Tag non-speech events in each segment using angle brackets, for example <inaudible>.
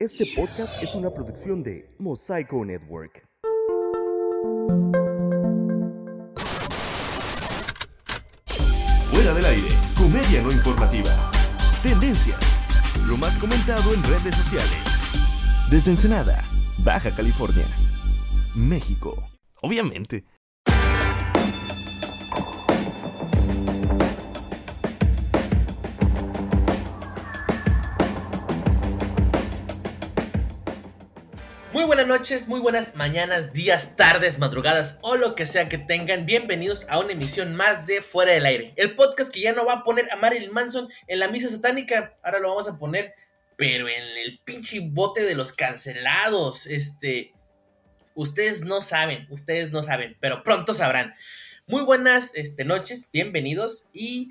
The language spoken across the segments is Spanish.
Este podcast es una producción de Mosaico Network. Fuera del aire, comedia no informativa. Tendencias, lo más comentado en redes sociales. Desde Ensenada, Baja California, México. Obviamente. Buenas noches, muy buenas mañanas, días, tardes, madrugadas o lo que sea que tengan. Bienvenidos a una emisión más de Fuera del Aire. El podcast que ya no va a poner a Marilyn Manson en la misa satánica. Ahora lo vamos a poner, pero en el pinche bote de los cancelados. Este. Ustedes no saben, ustedes no saben, pero pronto sabrán. Muy buenas este, noches, bienvenidos y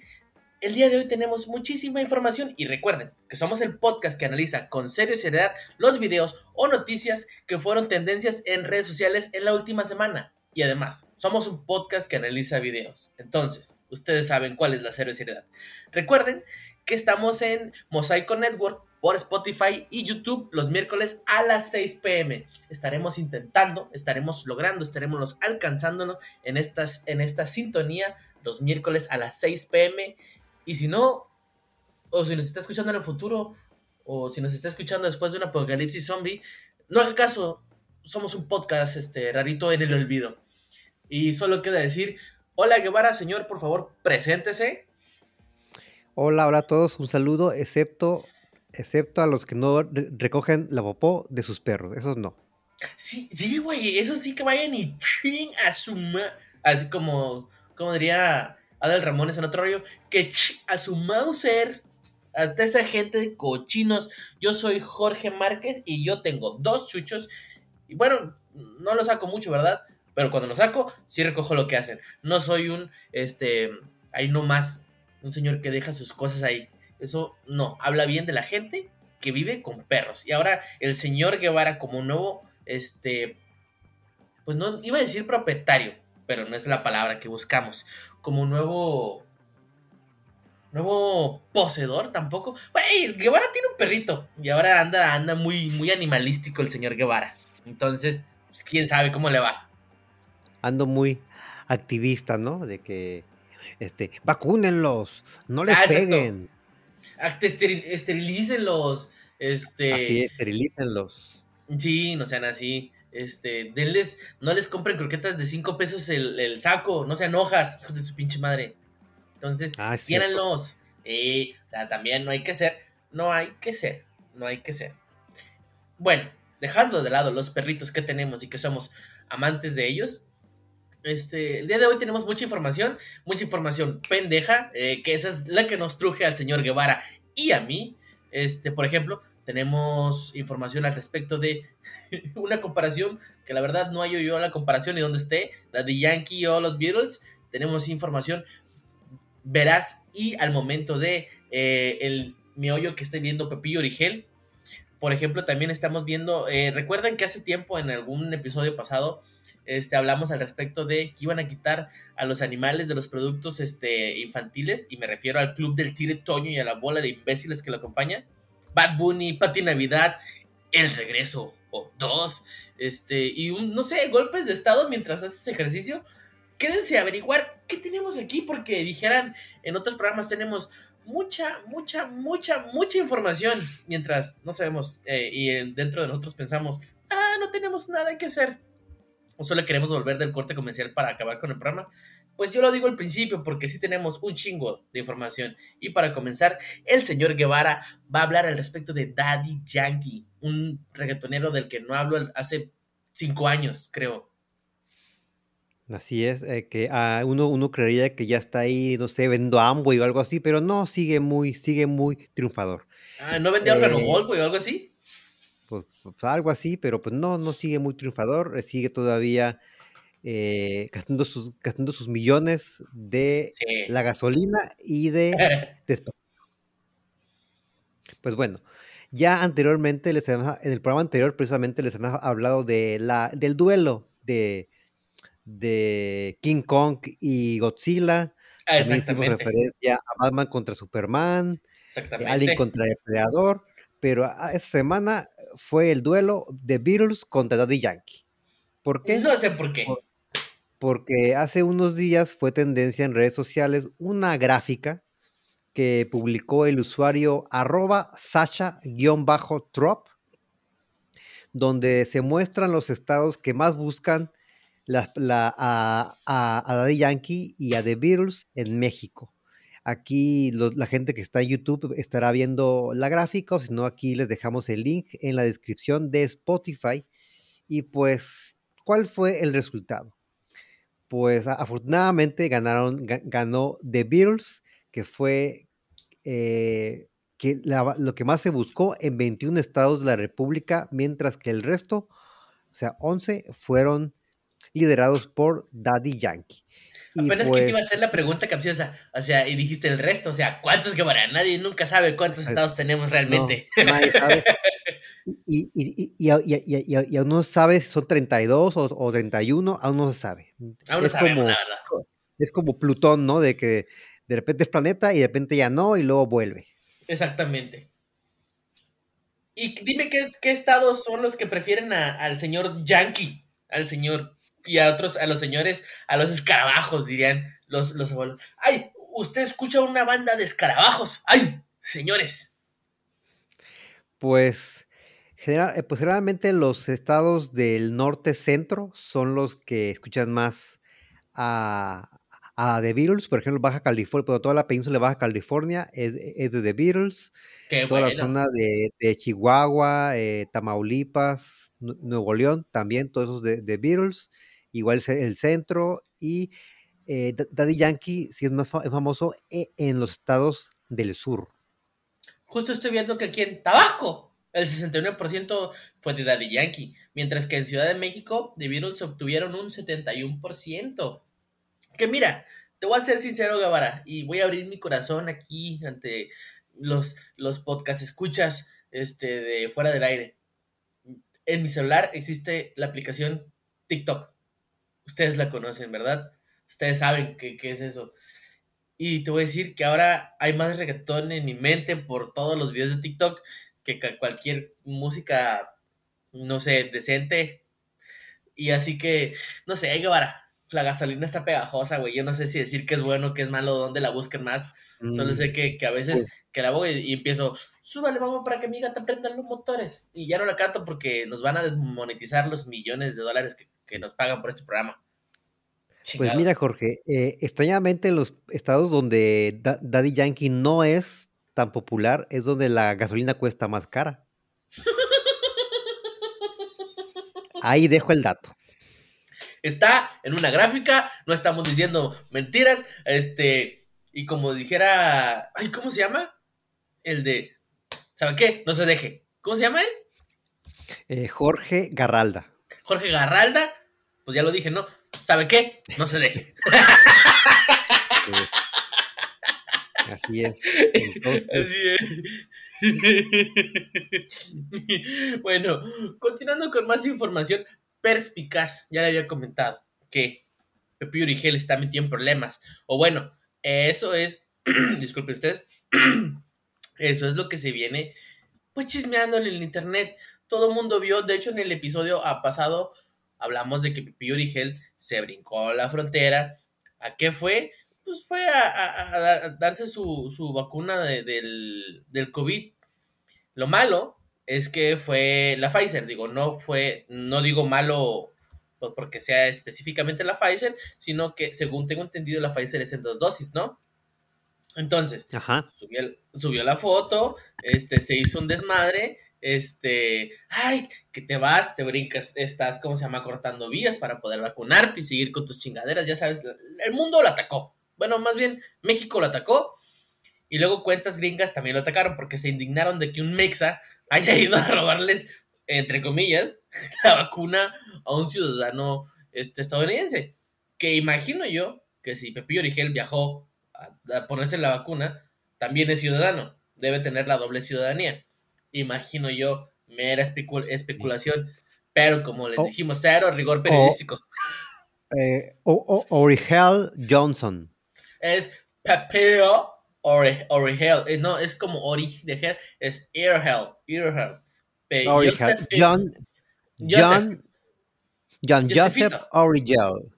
el día de hoy tenemos muchísima información y recuerden que somos el podcast que analiza con serio y seriedad los videos o noticias que fueron tendencias en redes sociales en la última semana. Y además, somos un podcast que analiza videos. Entonces, ustedes saben cuál es la serio seriedad. Recuerden que estamos en Mosaico Network por Spotify y YouTube los miércoles a las 6 pm. Estaremos intentando, estaremos logrando, estaremos alcanzándonos en, estas, en esta sintonía los miércoles a las 6 pm y si no, o si nos está escuchando en el futuro, o si nos está escuchando después de un apocalipsis zombie, no haga caso, somos un podcast este, rarito en el olvido. Y solo queda decir, hola Guevara, señor, por favor, preséntese. Hola, hola a todos, un saludo, excepto, excepto a los que no recogen la popó de sus perros, esos no. Sí, sí, güey, esos sí que vayan y ching a su Así como, como diría Adel Ramones en otro rollo, que a su Mauser, a esa gente de cochinos, yo soy Jorge Márquez y yo tengo dos chuchos, y bueno, no lo saco mucho, ¿verdad? Pero cuando lo saco, sí recojo lo que hacen. No soy un, este, ahí no más, un señor que deja sus cosas ahí. Eso no, habla bien de la gente que vive con perros. Y ahora el señor Guevara como nuevo, este, pues no, iba a decir propietario, pero no es la palabra que buscamos como nuevo nuevo poseedor tampoco. Güey, Guevara tiene un perrito y ahora anda, anda muy, muy animalístico el señor Guevara. Entonces, pues, quién sabe cómo le va. Ando muy activista, ¿no? De que, este, vacúnenlos, no les ah, peguen. Esterilícenlos, este. Así, esterilícenlos. Sí, no sean así. Este, denles, no les compren croquetas de 5 pesos el, saco, no sean hojas, hijos de su pinche madre. Entonces, ah, o sea, también no hay que ser, no hay que ser, no hay que ser. Bueno, dejando de lado los perritos que tenemos y que somos amantes de ellos, este, el día de hoy tenemos mucha información, mucha información pendeja, eh, que esa es la que nos truje al señor Guevara y a mí. Este, por ejemplo, tenemos información al respecto de <laughs> una comparación que la verdad no hay yo la comparación ni dónde esté, la de Yankee o los Beatles. Tenemos información veraz y al momento de eh, el miollo que esté viendo Pepillo Origel. Por ejemplo, también estamos viendo, eh, recuerdan que hace tiempo en algún episodio pasado este, hablamos al respecto de que iban a quitar a los animales de los productos este, infantiles y me refiero al club del tire Toño y a la bola de imbéciles que lo acompañan. Bad Bunny, Pati Navidad, El Regreso o dos, este, y un, no sé, golpes de estado mientras haces ejercicio. Quédense a averiguar qué tenemos aquí, porque dijeran en otros programas tenemos mucha, mucha, mucha, mucha información, mientras no sabemos eh, y dentro de nosotros pensamos, ah, no tenemos nada que hacer. O solo queremos volver del corte comercial para acabar con el programa. Pues yo lo digo al principio porque sí tenemos un chingo de información. Y para comenzar, el señor Guevara va a hablar al respecto de Daddy Yankee, un reggaetonero del que no hablo hace cinco años, creo. Así es, eh, que ah, uno, uno creería que ya está ahí, no sé, vendo Amway o algo así, pero no, sigue muy, sigue muy triunfador. Ah, ¿no vendía órgano eh, o algo así? Pues, pues, algo así, pero pues no, no sigue muy triunfador, eh, sigue todavía eh, gastando, sus, gastando sus millones de la gasolina y de, <laughs> Pues bueno, ya anteriormente, les en el programa anterior precisamente les hemos hablado de la, del duelo de, de King Kong y Godzilla. También hicimos referencia a Batman contra Superman, Alien contra Depredador. pero esta semana fue el duelo de Beatles contra Daddy Yankee. ¿Por qué? No sé por qué. Porque hace unos días fue tendencia en redes sociales una gráfica que publicó el usuario arroba Sacha-trop, donde se muestran los estados que más buscan a, a, Daddy Yankee y a The Beatles en México. Aquí la gente que está en YouTube estará viendo la gráfica, o si no, aquí les dejamos el link en la descripción de Spotify. Y pues, ¿cuál fue el resultado? Pues afortunadamente ganaron, ganó The Beatles, que fue eh, que lo que más se buscó en 21 estados de la República, mientras que el resto, o sea, 11, fueron liderados por Daddy Yankee. Apenas que te iba a pues hacer la pregunta capciosa, o sea, y dijiste el resto, o sea, ¿cuántos que para Nadie nunca sabe cuántos estados tenemos realmente. nadie sabe. <laughs> Y, y, y, y, aún no se sabe si son 32 o, o 31, aún no se sabe. Aún no es como, Es como Plutón, ¿no? De que de repente es planeta y de repente ya no, y luego vuelve. Exactamente. Y dime qué, qué estados son los que prefieren al señor Yankee, al señor y a otros, a los señores, a los escarabajos, dirían los, los abuelos. ¡Ay! Usted escucha una banda de escarabajos. ¡Ay! Señores. Pues, general, eh, pues generalmente los estados del norte centro son los que escuchan más a, a The Beatles, por ejemplo, Baja California, pero toda la península de Baja California es, es de The Beatles. toda la zona de, Chihuahua, eh, Tamaulipas, Nuevo León, también todos esos de, de Beatles igual el centro y eh, Daddy Yankee sí es más famoso en los estados del sur. Justo estoy viendo que aquí en Tabasco el 69% fue de Daddy Yankee, mientras que en Ciudad de México de Beatles obtuvieron un 71%. Que mira, te voy a ser sincero, Guevara, y voy a abrir mi corazón aquí ante los, los podcast escuchas este, de fuera del aire. En mi celular existe la aplicación TikTok. Ustedes la conocen, ¿verdad? Ustedes saben qué, es eso. Y te voy a decir que ahora hay más reggaetón en mi mente por todos los videos de TikTok que cualquier música, no sé, decente. Y así que, no sé, Guevara, la gasolina está pegajosa, güey. Yo no sé si decir que es bueno, que es malo, dónde la busquen más. Solo mm. sé que, a veces pues que la voy y, empiezo, súbale, vamos, para que mi gata prenda los motores. Y ya no la canto porque nos van a desmonetizar los millones de dólares que, nos pagan por este programa. Pues mira, Jorge, eh, extrañamente en los estados donde Daddy Yankee no es tan popular, es donde la gasolina cuesta más cara. Ahí dejo el dato. Está en una gráfica, no estamos diciendo mentiras, este, y como dijera, ay, ¿cómo se llama? El de, ¿sabe qué? No se deje. ¿Cómo se llama él? Eh, Jorge Garralda. Jorge Garralda, pues ya lo dije, ¿no? ¿Sabe qué? No se deje. <laughs> Así es. <laughs> Así es. <laughs> bueno, continuando con más información, perspicaz, ya le había comentado que Pepillo Origel está metido en problemas. O bueno, eso es, <clears throat> disculpe ustedes, <clears throat> eso es lo que se viene pues chismeando en el internet. Todo el mundo vio, de hecho en el episodio pasado hablamos de que Pepillo Origel se brincó la frontera. ¿A qué fue? Pues fue a, darse su, vacuna del, del COVID. Lo malo es que fue la Pfizer, digo, no fue, no digo malo pues, porque sea específicamente la Pfizer, sino que según tengo entendido la Pfizer es en dos dosis, ¿no? Entonces, Subió, la foto, este, se hizo un desmadre, este, ay, que te vas, te brincas, estás, ¿cómo se llama? Cortando vías para poder vacunarte y seguir con tus chingaderas, ya sabes, el mundo lo atacó. Bueno, más bien, México lo atacó. Y luego cuentas gringas también lo atacaron porque se indignaron de que un mexa haya <laughs> ido a robarles, entre comillas, <laughs> la vacuna a un ciudadano este, estadounidense. Que imagino yo que si Pepillo Origel viajó a, ponerse la vacuna, también es ciudadano, debe tener la doble ciudadanía. Imagino yo, mera especulación, pero como les oh. dijimos, cero rigor periodístico. Eh, Origel Johnson. Es Pepillo Orihel. Eh, no, es como Ori de Hell, es Earhel. Earhel. Joseph, John, John, John Joseph Origel.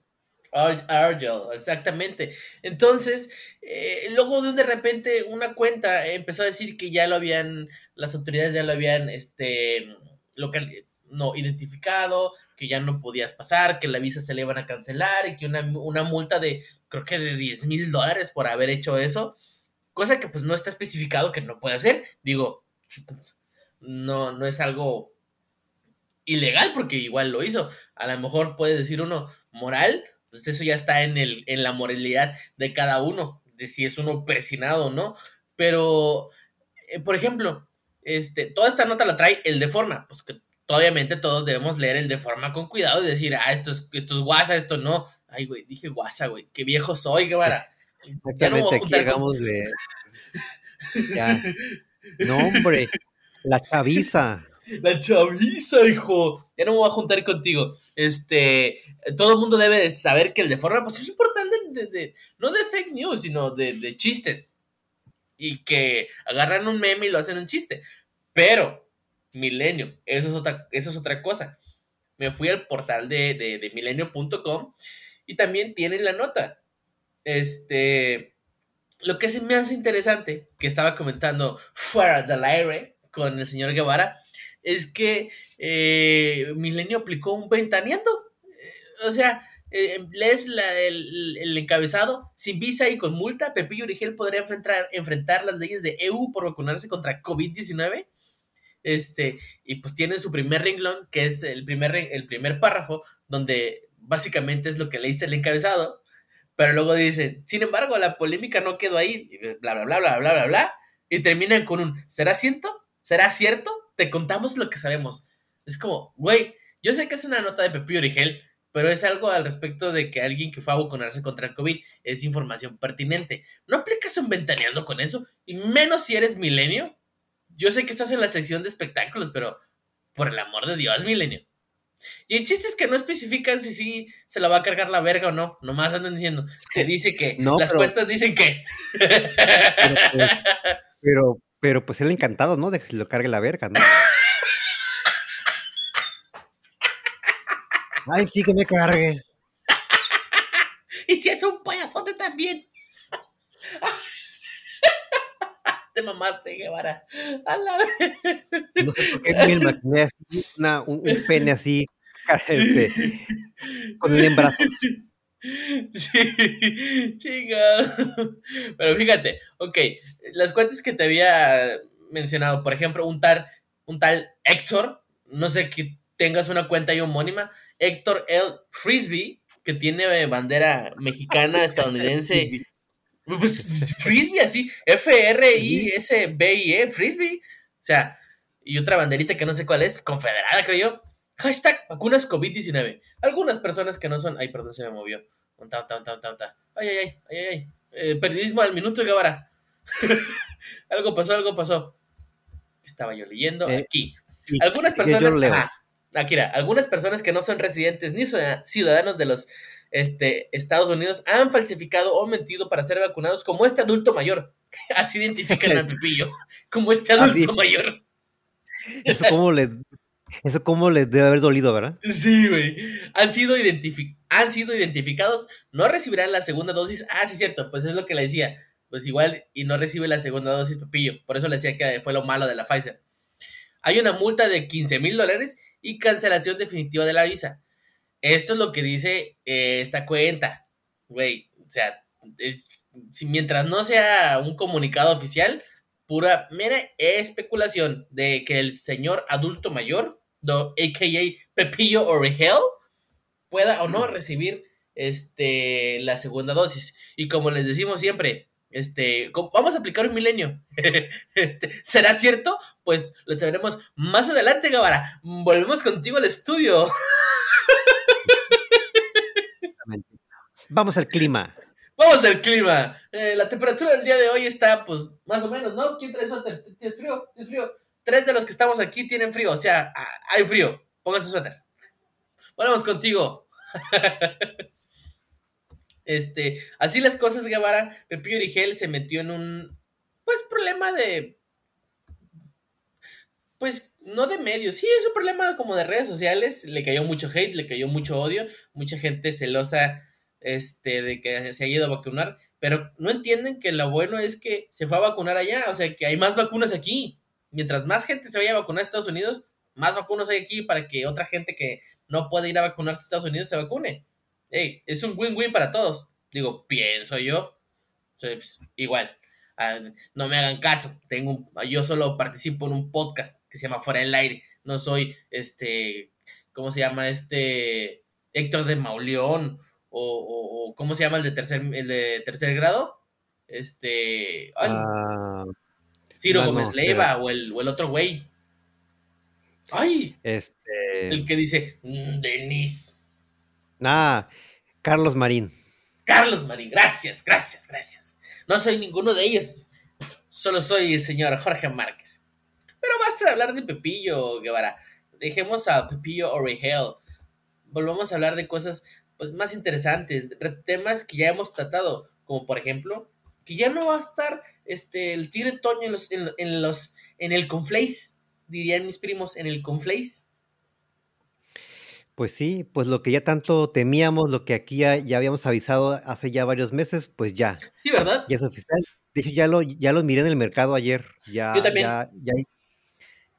Argel, exactamente. Entonces, eh, luego de un de repente una cuenta empezó a decir que ya lo habían, las autoridades ya lo habían, este, local, no, identificado, que ya no podías pasar, que la visa se le iban a cancelar y que una, una multa de, creo que de 10 mil dólares por haber hecho eso, cosa que pues no está especificado que no puede hacer. Digo, no, no es algo ilegal porque igual lo hizo. A lo mejor puede decir uno moral, pues eso ya está en, el, en la moralidad de cada uno, de si es uno presionado o no. Pero, eh, por ejemplo, este, toda esta nota la trae el de forma, pues que obviamente todos debemos leer el de forma con cuidado y decir, ah, esto es, esto es guasa, esto no. Ay, güey, dije guasa, güey, qué viejo soy, qué vara. Ya no aquí llegamos de... <laughs> Ya. No, hombre, la chaviza. La chaviza, hijo. Ya no me voy a juntar contigo. Este, todo el mundo debe saber que el de forma, pues es importante, de, no de fake news, sino de, de, chistes. Y que agarran un meme y lo hacen un chiste. Pero, Milenio, eso es otra, eso es otra cosa. Me fui al portal de, de milenio.com y también tienen la nota. Este, lo que se me hace interesante, que estaba comentando fuera del aire con el señor Guevara, es que eh, Milenio aplicó un ventaneando. Eh, o sea, eh, lees el, encabezado, sin visa y con multa, Pepillo Origel podría enfrentar, enfrentar las leyes de EU por vacunarse contra COVID-19. Este, y pues tiene su primer renglón, que es el primer, el primer párrafo, donde básicamente es lo que leíste el encabezado, pero luego dice, sin embargo, la polémica no quedó ahí, bla, bla, bla, bla, bla, bla, bla, y terminan con un, ¿será cierto? ¿Será cierto? te contamos lo que sabemos. Es como, güey, yo sé que es una nota de Pepillo Origel, pero es algo al respecto de que alguien que fue a vacunarse contra el COVID es información pertinente. No aplicas un ventaneando con eso, y menos si eres milenio. Yo sé que estás en la sección de espectáculos, pero por el amor de Dios, milenio. Y hay chistes que no especifican si sí se la va a cargar la verga o no. Nomás andan diciendo. Se dice que. las cuentas dicen que. Pues, pero, pero pues él encantado, ¿no? De que lo cargue la verga, ¿no? <laughs> Ay, sí que me cargue. y si es un payasote también. Te mamaste, Guevara. A la <laughs> no sé por qué me imaginé así, una, un, un, pene así, <laughs> este, con el embarazo. Sí, chinga. Pero fíjate, ok, las cuentas que te había mencionado, por ejemplo, un tal, un tal Héctor, no sé que tengas una cuenta ahí homónima, Héctor L. Frisbee, que tiene bandera mexicana, <laughs> estadounidense. Pues Frisbee, así, F-R-I-S-B-I-E, Frisbee. O sea, y otra banderita que no sé cuál es, confederada, creo yo. Hashtag vacunas COVID-19. Algunas personas que no son. Ay, perdón, se me movió. Ay, ay, ay, ay, ay. Eh, periodismo al minuto, Guevara. <laughs> algo pasó, algo pasó. Estaba yo leyendo eh, aquí. Algunas personas. aquí era, algunas personas que no son residentes ni ciudadanos de los este, Estados Unidos han falsificado o mentido para ser vacunados como este adulto mayor. <laughs> Así identifican a Pipillo, como este adulto mayor. Eso como le eso cómo les debe haber dolido, ¿verdad? Sí, güey. Han sido, han sido identificados, no recibirán la segunda dosis. Ah, sí, cierto, pues es lo que le decía. Pues igual, y no recibe la segunda dosis, Pepillo. Por eso le decía que fue lo malo de la Pfizer. Hay una multa de 15 mil dólares y cancelación definitiva de la visa. Esto es lo que dice eh, esta cuenta. Güey, o sea, si mientras no sea un comunicado oficial, pura mera especulación de que el señor adulto mayor a.k.a. Pepillo Origel, pueda o no recibir este, la segunda dosis. Y como les decimos siempre, este, vamos a aplicar un milenio. <laughs> este, ¿Será cierto? Pues lo sabremos más adelante, Gavara. Volvemos contigo al estudio. <laughs> Vamos al clima. Vamos al clima. Eh, la temperatura del día de hoy está, pues, más o menos, ¿no? ¿Quién trae suéter? ¿Tienes frío? ¿Tienes frío? Tres de los que estamos aquí tienen frío, o sea, hay frío. Pónganse suéter. Volvemos contigo. <laughs> este, así las cosas, Guevara. Pepillo Origel se metió en un pues, problema de, pues, no de medios, sí, es un problema como de redes sociales, le cayó mucho hate, le cayó mucho odio, mucha gente celosa, este, de que se haya ido a vacunar, pero no entienden que lo bueno es que se fue a vacunar allá, o sea, que hay más vacunas aquí. Mientras más gente se vaya a vacunar a Estados Unidos, más vacunas hay aquí para que otra gente que no puede ir a vacunarse a Estados Unidos se vacune. Hey, es un win-win para todos. Digo, pienso yo. Pues, igual, ah, no me hagan caso. Tengo yo solo participo en un podcast que se llama Fuera del Aire. No soy este, ¿cómo se llama? Este Héctor de Mauleón o, ¿cómo se llama el de tercer, el de tercer grado? Este, ah, Ciro Gómez Leiva o, el, o el otro güey. Ay, este... el que dice mm, Denis. Ah, Carlos Marín. Carlos Marín, gracias, gracias, gracias. No soy ninguno de ellos, solo soy el señor Jorge Márquez. Pero basta de hablar de Pepillo Guevara. Dejemos a Pepillo Origel. Volvamos a hablar de cosas pues, más interesantes, temas que ya hemos tratado, como por ejemplo, que ya no va a estar este, el Tigre Toño en, los, en, los, en el Conflace, dirían mis primos, en el Conflace. Pues sí, pues lo que ya tanto temíamos, lo que aquí ya, habíamos avisado hace ya varios meses, pues ya. Sí, ¿verdad? Ya es oficial. De hecho, ya lo, ya lo miré en el mercado ayer. Ya, Yo también. Ya,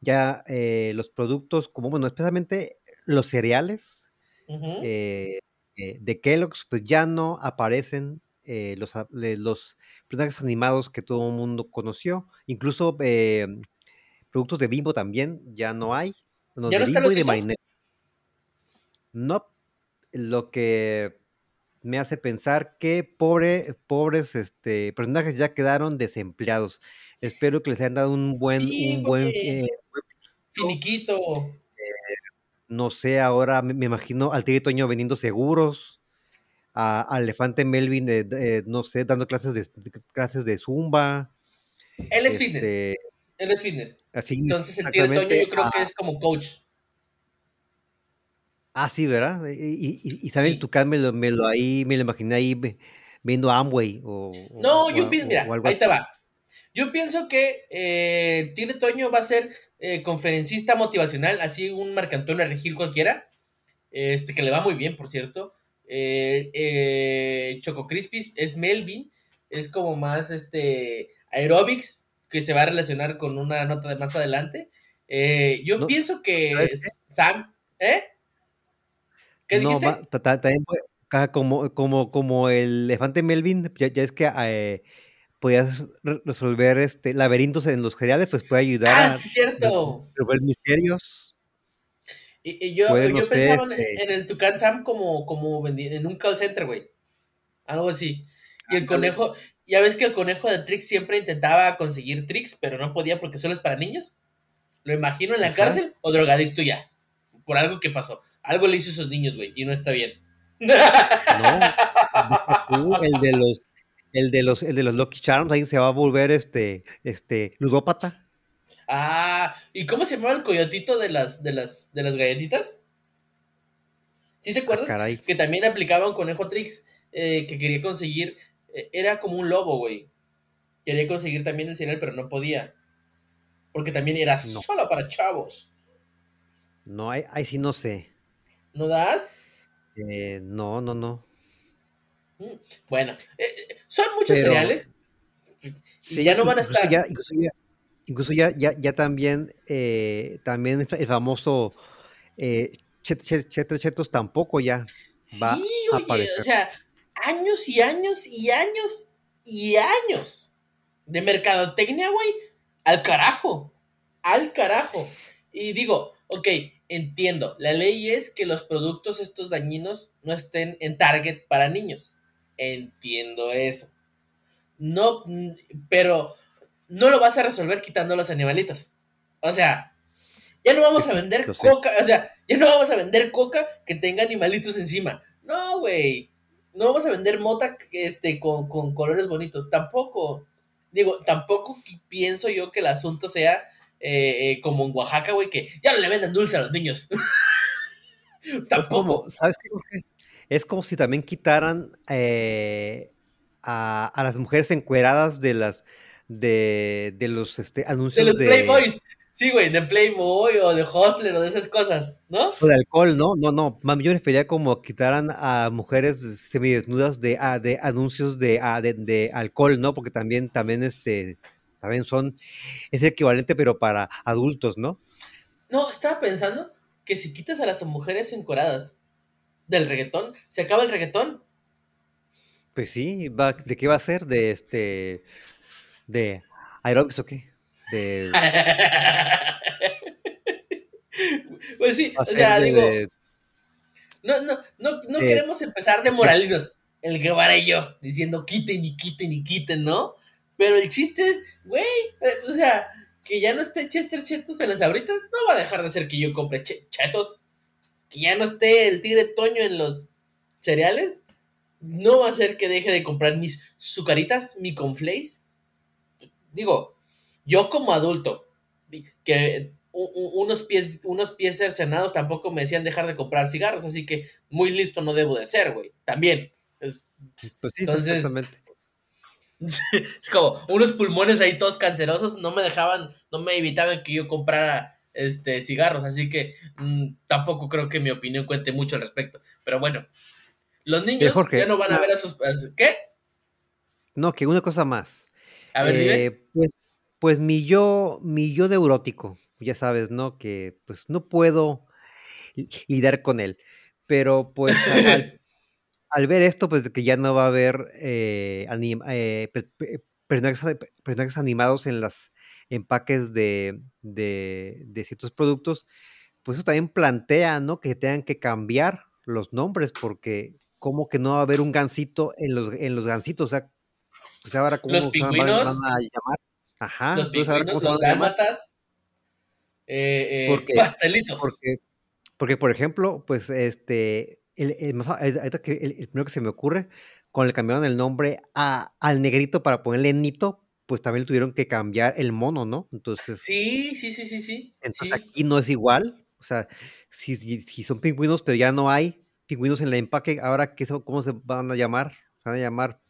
ya, eh, los productos, como bueno, especialmente los cereales eh, de Kellogg's, pues ya no aparecen los, los personajes animados que todo el mundo conoció. Incluso productos de Bimbo también ya no hay. ¿Ya no Bimbo y de no, lo que me hace pensar que pobre, pobres este, personajes ya quedaron desempleados. Espero que les hayan dado un buen, un buen, eh, finiquito. Eh, no sé, ahora me, imagino al Tigre Toño vendiendo seguros, a, Elefante Melvin, no sé, dando clases de, clases de zumba. Él es fitness. Este, Él es fitness. Entonces el Tigre Toño yo creo que es como coach. Ah, sí, ¿verdad? Y, y, y sabes, tu me lo, me lo ahí, me lo imaginé ahí viendo Amway o... No, yo pienso, mira, ahí te va. Yo pienso que eh, Tiene Toño va a ser eh, conferencista motivacional, así un Marcantonio Regil cualquiera, este que le va muy bien, por cierto. Eh, eh, Choco Crispis es Melvin, es como más este aerobics, que se va a relacionar con una nota de más adelante. yo pienso que Sam, ¿eh? ¿Qué no, también como, como, como el elefante Melvin, ya, es que podías resolver este laberintos en los cereales, pues puede ayudar ah, a cierto. resolver misterios. Y, yo, yo pensaba este en el Tucán Sam como, como en un call center, güey. Algo así. Y el conejo, ya ves que el conejo de Trix siempre intentaba conseguir Trix, pero no podía porque solo es para niños. Lo imagino en la cárcel o drogadicto ya. Por algo que pasó. Algo le hizo a esos niños, güey, y no está bien. No, el de los, el de los, el de los Lucky Charms, ahí se va a volver este, este, ludópata. Ah, ¿y cómo se llamaba el coyotito de las, de las, de las galletitas? ¿Sí te ah, acuerdas? que también aplicaba un conejo Trix eh, que quería conseguir, eh, era como un lobo, güey. Quería conseguir también el cereal, pero no podía. Porque también era solo para chavos. No, ahí, ahí sí no sé. ¿No das? Eh, no, no, no. Mm, bueno, eh, son muchos cereales. Sí, ya no van a estar. incluso ya, ya, ya, también, también el famoso Chetos tampoco ya va a aparecer. O sea, años y años y años y años de mercadotecnia, güey, al carajo, al carajo. Y digo, ok, entiendo, la ley es que los productos estos dañinos no estén en target para niños. Entiendo eso. No, pero no lo vas a resolver quitando los animalitos. O sea, ya no vamos a vender coca, o sea, ya no vamos a vender coca que tenga animalitos encima. No, güey. No vamos a vender mota este, con, con colores bonitos. Tampoco. Digo, tampoco pienso yo que el asunto sea eh, eh, como en Oaxaca, güey, que ya no le venden dulce a los niños. <laughs> como, ¿sabes qué? Es como si también quitaran eh, a, las mujeres encueradas de las de, de los este, anuncios de... los Playboys. Sí, güey, de Playboy o de Hostler o de esas cosas, ¿no? O de alcohol, ¿no? No, no. Mami, yo refería como quitaran a mujeres semidesnudas de, a, de anuncios de, de, de, alcohol, ¿no? Porque también, también, este, también son, es equivalente, pero para adultos, ¿no? No, estaba pensando que si quitas a las mujeres encoradas del reggaetón, se acaba el reggaetón. Pues sí, va, ¿de qué va a ser? ¿De este. de aerobics o qué? De. <laughs> pues sí, o sea, digo. No, no, no, no queremos empezar de <laughs> moralinos, el Guevara y yo, diciendo quiten y quiten y quiten, ¿no? Pero el chiste es, güey, eh, o sea, que ya no esté Chester Chetos en las abritas, no va a dejar de ser que yo compre chetos. Que ya no esté el tigre Toño en los cereales, no va a ser que deje de comprar mis sucaritas, mi conflays. Digo, yo como adulto, que unos pies, unos pies cercenados tampoco me decían dejar de comprar cigarros, así que muy listo no debo de ser, güey. También. pues sí, entonces, <laughs> es como unos pulmones ahí todos cancerosos, no me dejaban, no me evitaban que yo comprara este cigarros, así que mm, tampoco creo que mi opinión cuente mucho al respecto. Pero bueno, los niños ya no van a ver a sus... ¿Qué? No, que una cosa más. A ver, eh, Pues, pues mi yo, mi yo neurótico, ya sabes, ¿no? Que pues no puedo lidiar con él. Pero pues <laughs> al, ver esto, pues que ya no va a haber eh, eh, personajes, animados en los empaques de, de, de, ciertos productos, pues eso también plantea, ¿no? Que tengan que cambiar los nombres, porque como que no va a haber un gancito en los, en los gancitos, o sea, pues ahora cómo los pingüinos, van a llamar. Ajá, los pingüinos, los dálmatas, eh, eh, pastelitos. Porque, porque, por ejemplo, pues este, el, el, el, primero que se me ocurre, cuando le cambiaron el nombre a, al negrito para ponerle Nito, pues también tuvieron que cambiar el mono, ¿no? Entonces. Sí, sí, sí, sí, sí. Entonces aquí no es igual. O sea, si, si, son pingüinos, pero ya no hay, pingüinos en el empaque, ahora qué cómo se van a llamar? ¿Van a llamar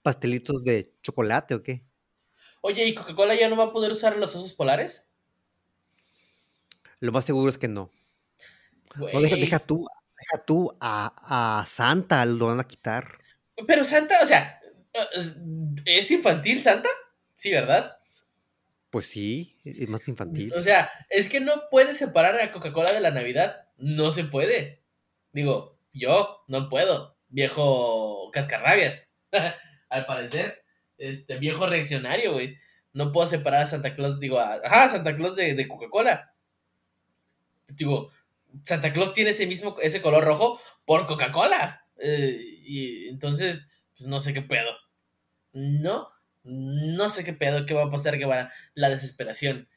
pastelitos de chocolate o qué? Oye, ¿y Coca-Cola ya no va a poder usar los osos polares? Lo más seguro es que no. No, deja, tú, deja tú a, a, Santa, lo van a quitar. Pero Santa, o sea, ¿es infantil Santa? Sí, ¿verdad? Pues sí, es más infantil. O sea, es que no puedes separar a Coca-Cola de la Navidad. No se puede. Digo, yo no puedo, viejo cascarrabias, <laughs> al parecer, este viejo reaccionario, güey. No puedo separar a Santa Claus, digo, a, ajá, Santa Claus de, Coca-Cola. Digo, Santa Claus tiene ese mismo, ese color rojo por Coca-Cola. Eh, y entonces, pues no sé qué pedo. No, no sé qué pedo, qué va a pasar, qué va la desesperación.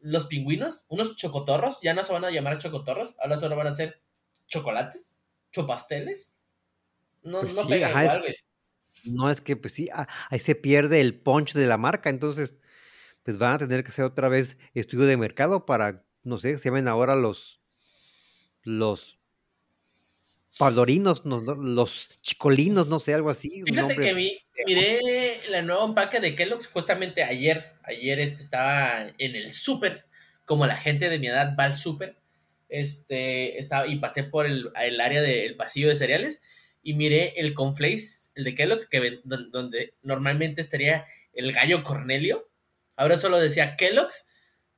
Los pingüinos, unos chocotorros, ya no se van a llamar chocotorros, ahora solo van a ser chocolates pasteles? No, pues no pega igual, güey. No es que, pues sí, ah, ahí se pierde el punch de la marca, entonces, pues van a tener que hacer otra vez estudio de mercado para, no sé, se llamen ahora los, los padorinos, los chicolinos, no sé, algo así. Fíjate que vi, miré la nueva empaque de Kellogg's justamente ayer, ayer este estaba en el súper, como la gente de mi edad va al súper, este, estaba, y pasé por el, área del pasillo de cereales y miré el Conflace, el de Kellogg's, que, donde, normalmente estaría el gallo Cornelio. Ahora solo decía Kellogg's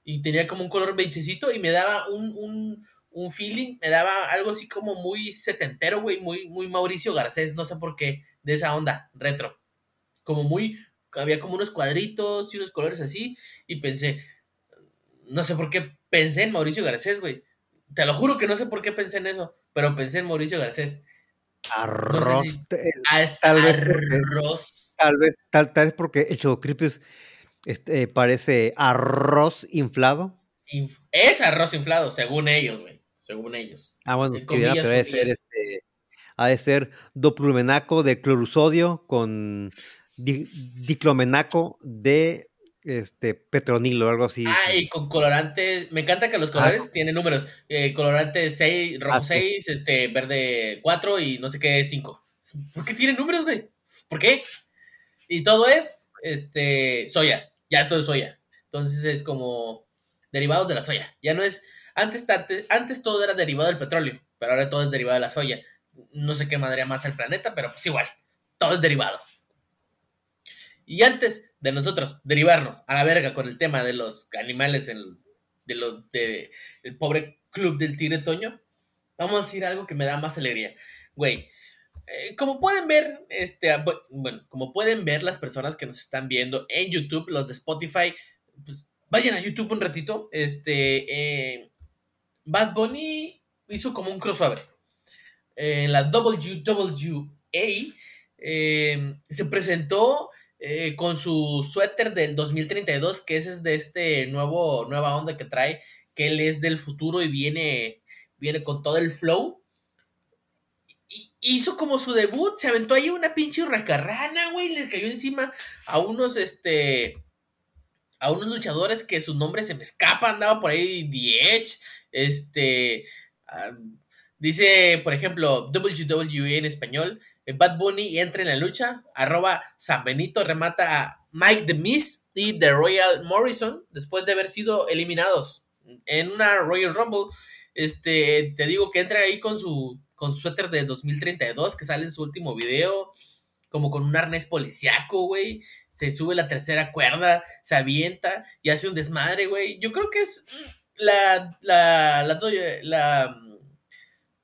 y tenía como un color beigecito y me daba un, un, feeling, me daba algo así como muy setentero, güey, muy, muy Mauricio Garcés, no sé por qué, de esa onda, retro. Como muy, había como unos cuadritos y unos colores así y pensé, no sé por qué pensé en Mauricio Garcés, güey. Te lo juro que no sé por qué pensé en eso, pero pensé en Mauricio Garcés. Arroz. tal, vez arroz. Tal vez, tal, vez porque el chococripis este, parece arroz inflado. es arroz inflado, según ellos, güey. Según ellos. Ah, bueno, comillas, debe ser este, ha de ser doplumenaco de clorusodio con diclomenaco de este petronilo o algo así. Ah, y con colorantes, me encanta que los colores tienen números, eh, colorante 6, rojo 6, este, verde 4 y no sé qué 5. ¿Por qué tienen números, güey? ¿Por qué? Y todo es este, soya, ya todo es soya. Entonces es como derivados de la soya. Ya no es, antes, antes todo era derivado del petróleo, pero ahora todo es derivado de la soya. No sé qué madre más el planeta, pero pues igual, todo es derivado. Y antes de nosotros derivarnos a la verga con el tema de los animales en, de lo, de el pobre club del tigre Toño, vamos a decir algo que me da más alegría. Güey, eh, como pueden ver, este, ah, bueno, como pueden ver las personas que nos están viendo en YouTube, los de Spotify, pues vayan a YouTube un ratito. Este, eh, Bad Bunny hizo como un crossover. En la WWA eh, se presentó con su suéter del 2032, que ese es de este nuevo, nueva onda que trae, que él es del futuro y viene, viene con todo el flow hizo como su debut, se aventó ahí una pinche hurracarrana, güey, les cayó encima a unos, este, a unos luchadores que su nombre se me escapa, andaba por ahí The este, ah, dice, por ejemplo, WWE en español, eh, Bad Bunny entra en la lucha, arroba San Benito remata a Mike The Miz y The Royal Morrison después de haber sido eliminados en una Royal Rumble. Este, te digo que entra ahí con su con suéter de 2032 que sale en su último video, como con un arnés policiaco, güey. Se sube la tercera cuerda, se avienta y hace un desmadre, güey. Yo creo que es la, la, la, la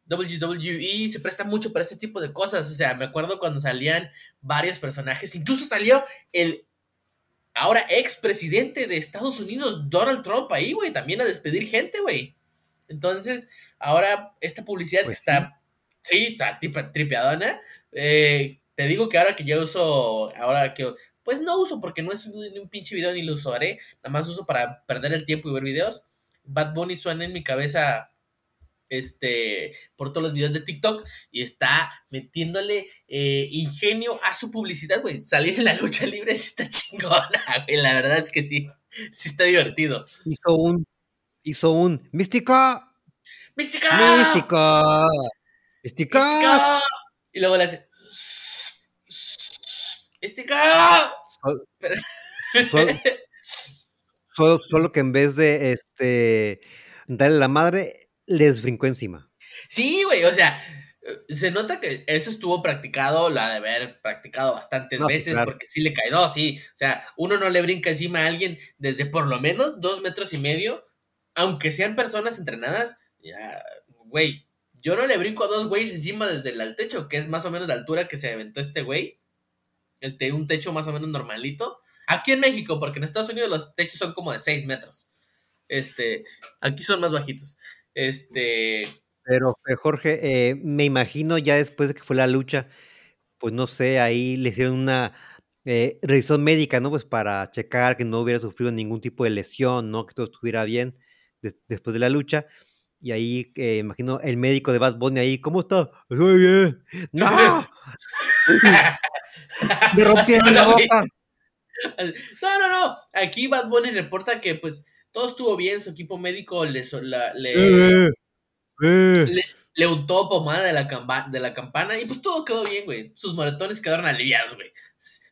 WWE se presta mucho para ese tipo de cosas. O sea, me acuerdo cuando salían varios personajes. Incluso salió el ahora ex presidente de Estados Unidos, Donald Trump, ahí, güey, también a despedir gente, güey. Entonces, ahora esta publicidad que pues está Sí, está tripeadona. Eh, te digo que ahora que yo uso, ahora que, pues no uso porque no es un pinche video ni lo usaré, nada más uso para perder el tiempo y ver videos. Bad Bunny suena en mi cabeza este, por todos los videos de TikTok y está metiéndole eh, ingenio a su publicidad, güey. Salir en la lucha libre está <laughs> chingona, güey. La verdad es que sí, sí está divertido. Hizo un, hizo un mística. Mística. Mística. ¡Estica! Y luego le hace. ¡Estica! <laughs> Solo, solo, que en vez de este darle la madre, les brincó encima. Sí, güey, o sea, se nota que eso estuvo practicado, la de haber practicado bastantes veces, porque sí le caído, sí. O sea, uno no le brinca encima a alguien desde por lo menos dos metros y medio, aunque sean personas entrenadas, ya, güey, yo no le brinco a dos güeyes encima desde el techo, que es más o menos la altura que se aventó este güey. El un techo más o menos normalito. Aquí en México, porque en Estados Unidos los techos son como de 6 metros. Este, aquí son más bajitos. Este. Pero, Jorge, eh, me imagino ya después de que fue la lucha, pues no sé, ahí le hicieron una eh, revisión médica, ¿no? Pues para checar que no hubiera sufrido ningún tipo de lesión, ¿no? Que todo estuviera bien después de la lucha. Y ahí, eh, imagino, el médico de Bad Bunny ahí, ¿cómo está? Estoy bien. <laughs> ¡No! <laughs> Me rompieron la boca. <laughs> No, no, no. Aquí Bad Bunny reporta que pues todo estuvo bien, su equipo médico le, le, eh, eh. le, le, untó pomada de la, de la campana y pues todo quedó bien, güey. Sus moretones quedaron aliviados, güey.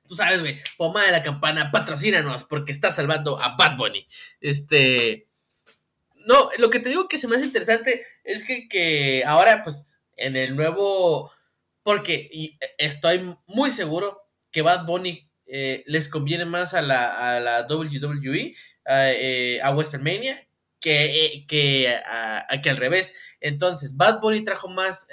Tú sabes, güey, pomada de la campana, patrocínanos porque está salvando a Bad Bunny. Este no, lo que te digo que se me hace interesante es que, ahora, pues, en el nuevo. Porque estoy muy seguro que Bad Bunny eh, les conviene más a la, a la WWE, a, eh, a WrestleMania, que, eh, que, a, que al revés. Entonces, Bad Bunny trajo más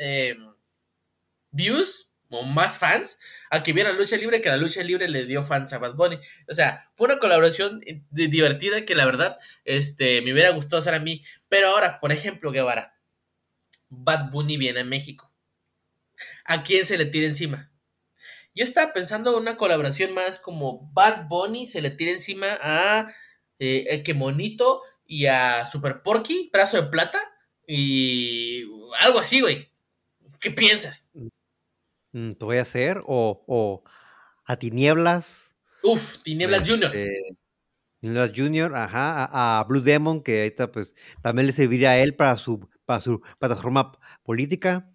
views o más fans al que viera lucha libre que la lucha libre le dio fans a Bad Bunny. O sea, fue una colaboración divertida que la verdad este, me hubiera gustado hacer a mí. Pero ahora, por ejemplo, Guevara, Bad Bunny viene a México. ¿A quién se le tira encima? Yo estaba pensando en una colaboración más como Bad Bunny se le tira encima a eh, Que Monito y a Super Porky, brazo de plata y algo así, güey. ¿Qué piensas? Mm, te voy a hacer, o, o a Tinieblas. Uf, Tinieblas Junior. Este, Tinieblas Junior, ajá, a, Blue Demon, que ahorita pues también le serviría a él para su, para su plataforma política.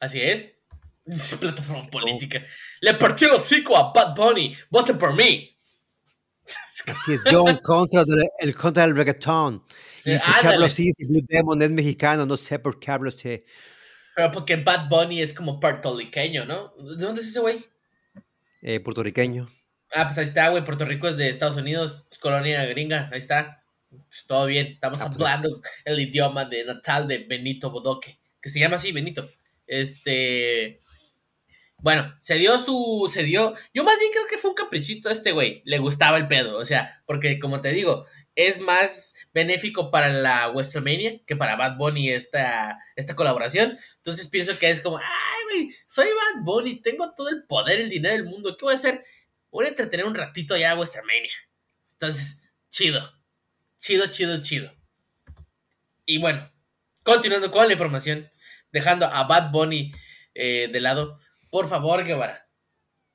Así es. Plataforma política. Le partió el hocico a Bad Bunny. Voten por mí. Así es, John contra el contra del reggaetón. Y eh, Carlos sí, Blue Demon es mexicano, no sé por qué hablo sé. Pero porque Bad Bunny es como puertorriqueño, ¿no? ¿De dónde es ese güey? Eh, puertorriqueño. Ah, pues ahí está, güey. Puerto Rico es de Estados Unidos, es colonia gringa, ahí está. Pues todo bien, estamos ah, pues hablando el idioma de natal de Benito Bodoque, que se llama así, Benito. Este. Bueno, se dio su. Se dio. Yo más bien creo que fue un caprichito a este güey. Le gustaba el pedo. O sea, porque como te digo, es más benéfico para la WrestleMania que para Bad Bunny esta, esta colaboración. Entonces pienso que es como, ay, güey, soy Bad Bunny, tengo todo el poder, el dinero del mundo. ¿Qué voy a hacer? Voy a entretener un ratito ya a WrestleMania. Entonces, chido. Chido, chido, chido. Y bueno, continuando con la información, dejando a Bad Bunny eh, de lado por favor, Guevara,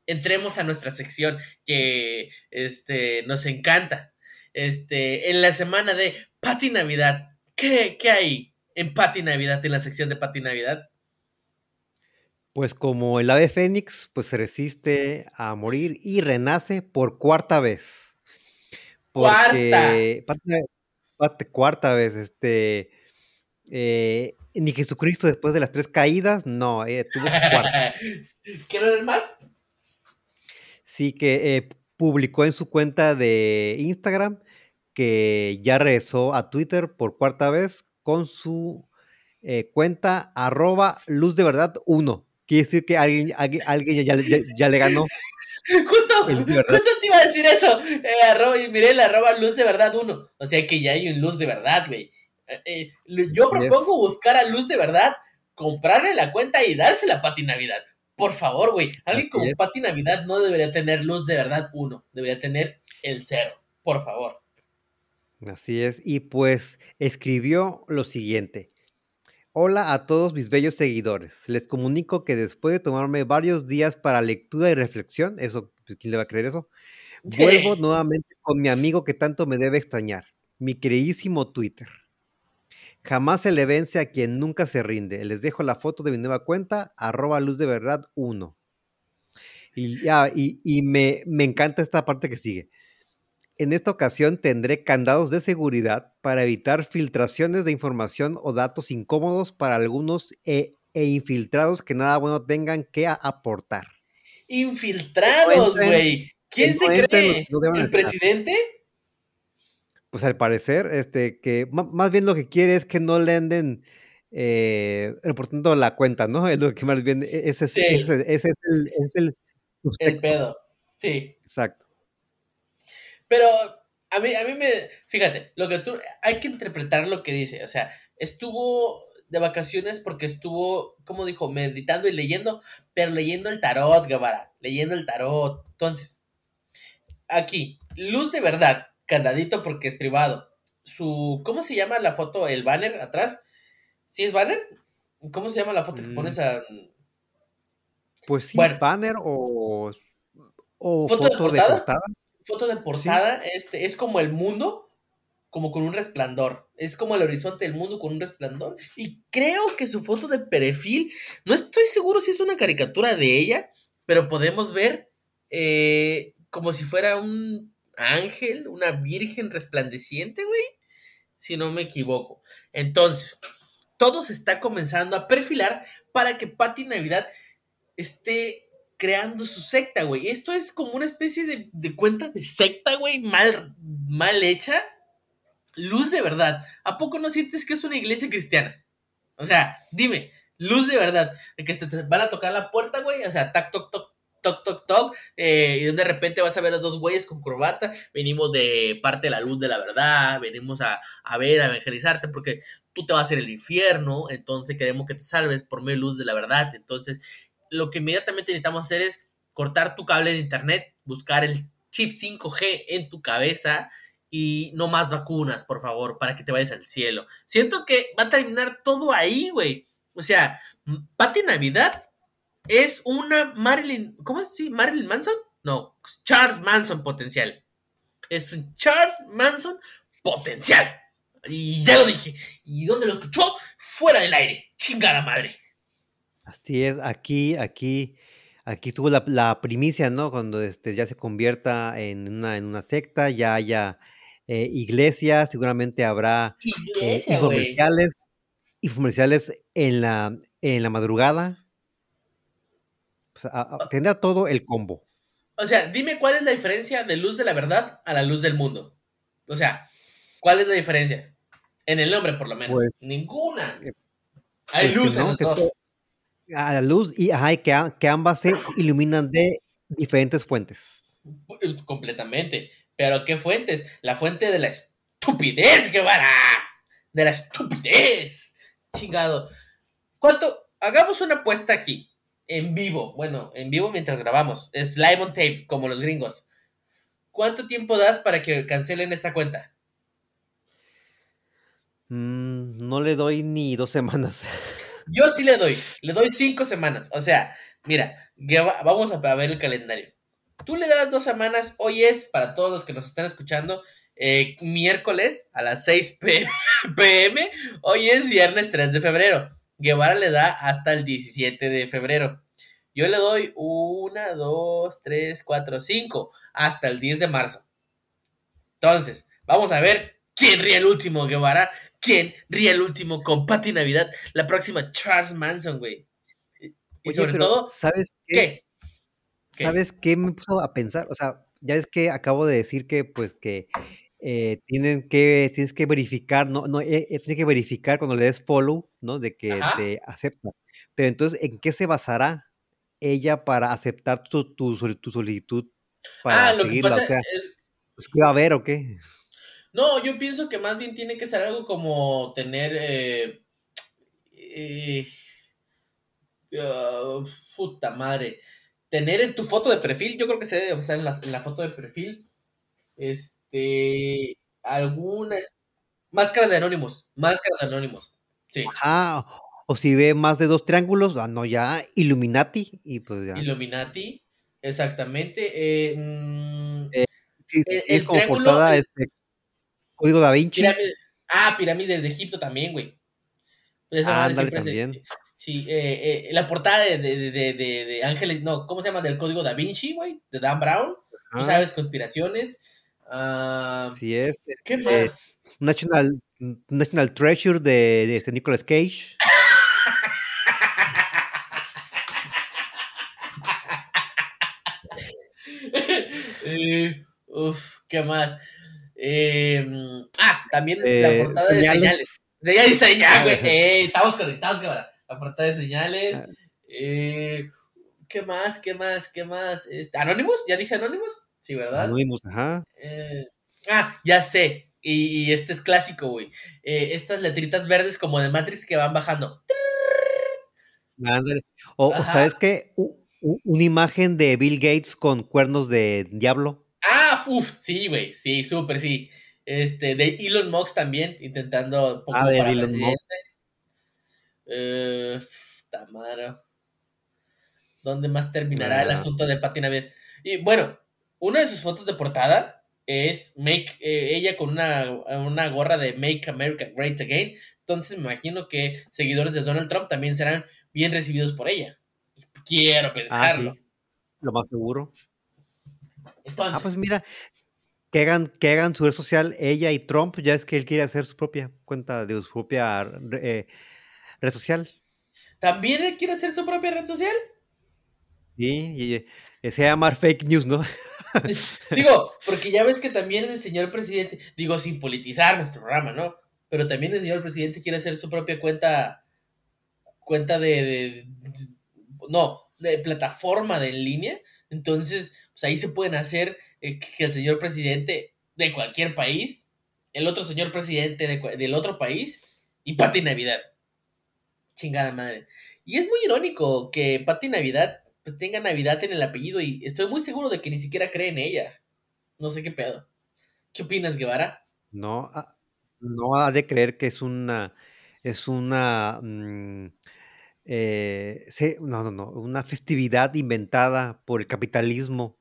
entremos a nuestra sección que este, nos encanta. Este, en la semana de Pati Navidad, ¿qué, hay en Pati Navidad, en la sección de Pati Navidad? Pues como el ave fénix, pues se resiste a morir y renace por cuarta vez. cuarta. cuarta vez, este, eh, ni Jesucristo después de las tres caídas, no, eh, tuvo <laughs> ¿Quieren más? Sí, que eh, publicó en su cuenta de Instagram que ya regresó a Twitter por cuarta vez con su eh, cuenta arroba luz de verdad 1. Quiere decir que alguien, alguien, ya, le ganó. <laughs> Justo, justo te iba a decir eso. Eh, arroba, miré el arroba luz de verdad 1. O sea que ya hay un luz de verdad, güey. yo propongo buscar a luz de verdad, comprarle la cuenta y dársela a Pati Navidad. Por favor, güey. Alguien como Pati Navidad no debería tener luz de verdad uno. Debería tener el cero. Por favor. Así es. Y pues escribió lo siguiente. Hola a todos mis bellos seguidores. Les comunico que después de tomarme varios días para lectura y reflexión, eso, ¿quién le va a creer eso? Vuelvo <laughs> nuevamente con mi amigo que tanto me debe extrañar, mi queridísimo Twitter. Jamás se le vence a quien nunca se rinde. Les dejo la foto de mi nueva cuenta, arroba luz de verdad 1. Y, ya, y, me, me, encanta esta parte que sigue. En esta ocasión tendré candados de seguridad para evitar filtraciones de información o datos incómodos para algunos e, e infiltrados que nada bueno tengan que aportar. Infiltrados, güey. ¿Quién se cree? ¿El presidente? Pues al parecer, este, que más bien lo que quiere es que no le anden eh, reportando la cuenta, ¿no? Es lo que más bien, e, ese, es, ese, es el, es el, el pedo, sí. Exacto. Pero a mí, a mí me, fíjate, lo que tú, hay que interpretar lo que dice, o sea, estuvo de vacaciones porque estuvo, como dijo, meditando y leyendo, pero leyendo el tarot, Guevara, leyendo el tarot. Entonces, aquí, luz de verdad, candadito porque es privado. Su, ¿cómo se llama la foto, el banner atrás? ¿Sí es banner? ¿Cómo se llama la foto que mm. pones a... Pues sí, banner o, o foto, de, portada? Foto de portada, este, es como el mundo, como con un resplandor. Es como el horizonte del mundo con un resplandor. Y creo que su foto de perfil, no estoy seguro si es una caricatura de ella, pero podemos ver eh, como si fuera un ángel, una virgen resplandeciente, güey. Si no me equivoco. Entonces, todo se está comenzando a perfilar para que Patty Navidad esté creando su secta, güey. Esto es como una especie de, cuenta de secta, güey, mal, mal hecha. Luz de verdad. ¿A poco no sientes que es una iglesia cristiana? O sea, dime, luz de verdad. De que te van a tocar la puerta, güey. O sea, tac, toc, toc, toc, toc, toc, eh, y de repente vas a ver a dos güeyes con corbata, venimos de parte de la luz de la verdad, venimos a, ver, a evangelizarte, porque tú te vas a hacer el infierno, entonces queremos que te salves por medio de luz de la verdad, entonces lo que inmediatamente necesitamos hacer es cortar tu cable de internet, buscar el chip 5G en tu cabeza y no más vacunas, por favor, para que te vayas al cielo. Siento que va a terminar todo ahí, güey. O sea, Pati Navidad es una Marilyn, ¿cómo es? ¿Sí? ¿Marilyn Manson? No, Charles Manson potencial. Es un Charles Manson potencial. Y ya lo dije. ¿Y dónde lo escuchó? Fuera del aire. Chingada madre. Así es, aquí, aquí, aquí tuvo la, primicia, ¿no? Cuando este, ya se convierta en una, en una secta, ya haya eh, iglesia, seguramente habrá eh, comerciales y comerciales en la, en la madrugada. Tendrá todo el combo. O sea, dime cuál es la diferencia de luz de la verdad a la luz del mundo. O sea, ¿cuál es la diferencia? En el nombre, por lo menos. Pues, Ninguna. Eh, Hay pues luz en los dos. A la luz y que, que ambas se iluminan de diferentes fuentes. Completamente. Pero ¿qué fuentes? La fuente de la estupidez, Guevara. De la estupidez. Chingado. ¿Cuánto? Hagamos una apuesta aquí. En vivo. Bueno, en vivo mientras grabamos. Es live on tape, como los gringos. ¿Cuánto tiempo das para que cancelen esta cuenta? Mm, no le doy ni dos semanas. <laughs> Yo sí le doy. Le doy cinco semanas. O sea, mira, vamos a ver el calendario. Tú le das dos semanas, hoy es, para todos los que nos están escuchando, eh, miércoles a las 6 pm, <laughs> hoy es viernes 3 de febrero. Guevara le da hasta el 17 de febrero. Yo le doy 1, 2, 3, 4, 5, hasta el 10 de marzo. Entonces, vamos a ver quién ríe el último, Guevara. ¿Quién ríe el último con Patty Navidad? La próxima Charles Manson, güey. Y sobre todo, ¿sabes qué? ¿Sabes qué me puso a pensar? O sea, ya es que acabo de decir que, pues, que eh, tienen que, tienes que verificar, no, no, eh, eh, tienes que verificar cuando le des follow, ¿no? De que te acepta. Pero entonces, ¿en qué se basará ella para aceptar tu, tu, solicitud para ah, lo Que pasa es... Pues, ¿qué va a haber o qué? No, yo pienso que más bien tiene que ser algo como tener... Eh, ah, puta madre tener en tu foto de perfil, yo creo que se debe usar en la, foto de perfil, este, algunas máscaras de anónimos, máscaras de anónimos, sí. Ajá, o si ve más de dos triángulos, ah, no, ya, Illuminati, y pues ya. Illuminati, exactamente. Eh, mm, eh el, como portada, este, Código da Vinci. ah, pirámides de Egipto también, güey. ah, ándale, también. Sí, eh, eh, la portada de, de, de, de, Ángeles, no, ¿cómo se llama? Del código da Vinci, güey, de Dan Brown. Tú sabes, conspiraciones. Uh, sí, es. ¿Qué este, más? National, National Treasure de, de este Nicolas Cage. <laughs> eh, uf, ¿qué más? Eh, ah, también la eh, portada de señales. Señales, señales, güey. Eh, estamos conectados, ahora apartada de señales. Ah. Eh, ¿Qué más? ¿Qué más? ¿Qué más? Este, ¿Anónimos? ¿Ya dije Anónimos? Sí, ¿verdad? Anónimos, ajá. Eh, ah, ya sé. Y, este es clásico, güey. Eh, estas letritas verdes como de Matrix que van bajando. O, ¿sabes qué? una imagen de Bill Gates con cuernos de diablo. Ah, uff, sí, güey. Sí, súper, sí. Este, de Elon Musk también, intentando ah, de Elon Musk. Eh, Tamara. ¿Dónde más terminará el asunto de Patina Navidad? Y bueno, una de sus fotos de portada es make, eh, ella con una, gorra de Make America Great Again. Entonces me imagino que seguidores de Donald Trump también serán bien recibidos por ella. Quiero ah, pensarlo. Lo más seguro. Entonces, ah, pues mira, que hagan, que hagan su red social ella y Trump, ya es que él quiere hacer su propia cuenta de su propia eh, red social. ¿También él quiere hacer su propia red social? Sí, y, se llama fake news, ¿no? <laughs> <laughs> digo, porque ya ves que también el señor presidente, digo, sin politizar nuestro programa, ¿no? Pero también el señor presidente quiere hacer su propia cuenta, cuenta de, no, de plataforma de en línea. Entonces, pues ahí se pueden hacer eh, que el señor presidente de cualquier país, el otro señor presidente del otro país y Pati Navidad. Chingada madre. Y es muy irónico que Patti Navidad pues, tenga Navidad en el apellido y estoy muy seguro de que ni siquiera cree en ella. No sé qué pedo. ¿Qué opinas, Guevara? No, ah, no ha de creer que es una, es una, mm, eh, no, no, no, una festividad inventada por el capitalismo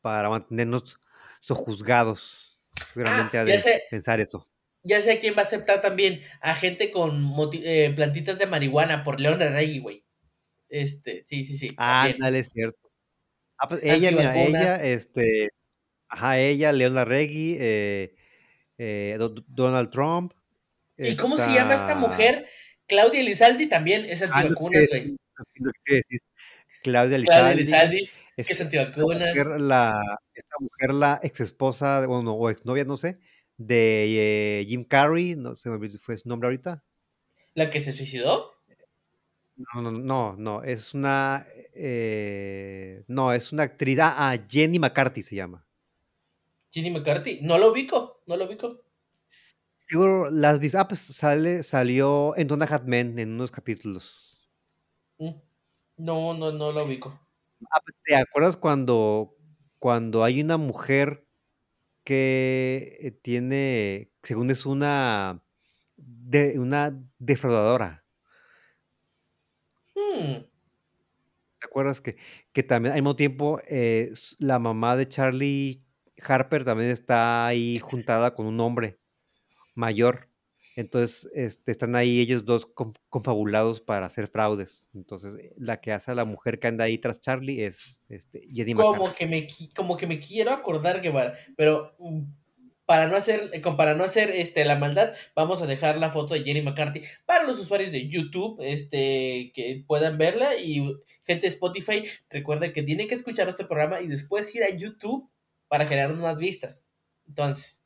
para mantenernos sojuzgados. Seguramente ah, ha de pensar eso ya sé quién va a aceptar también a gente con eh, plantitas de marihuana por León Rey, güey. Este, sí, sí, sí. Ah, dale, es cierto. Ah, pues ella, mira, ella, este, ajá, ella, León Larregui, eh, eh, Donald Trump. ¿Y cómo se llama esta mujer? Claudia Elizalde también es ah, antivacunas, güey. Claudia Elizalde, que es antivacunas. Mujer, la, esta mujer, la ex esposa, bueno, o exnovia, no sé, de eh, Jim Carrey, no sé fue su nombre ahorita. ¿La que se suicidó? No, no, no, no, es una, eh, no, es una actriz, ah, ah, Jenny McCarthy se llama. Jenny McCarthy, no lo ubico, no lo ubico. Seguro las vis, ah, pues sale, salió en Donna Hatman en unos capítulos. Mm, no, no, no lo ubico. Ah, pues, ¿te acuerdas cuando, cuando hay una mujer que eh, tiene, según es una, de, una defraudadora? Hmm. ¿Te acuerdas que, que también al mismo tiempo eh, la mamá de Charlie Harper también está ahí juntada con un hombre mayor? Entonces este, están ahí ellos dos confabulados para hacer fraudes. Entonces eh, la que hace a la mujer que anda ahí tras Charlie es este, Jenny como que me Como que me quiero acordar, Guevara, pero mm, para no hacer, para no hacer este, la maldad, vamos a dejar la foto de Jenny McCarthy para los usuarios de YouTube, este, que puedan verla y gente de Spotify, recuerden que tienen que escuchar este programa y después ir a YouTube para generar más vistas. Entonces,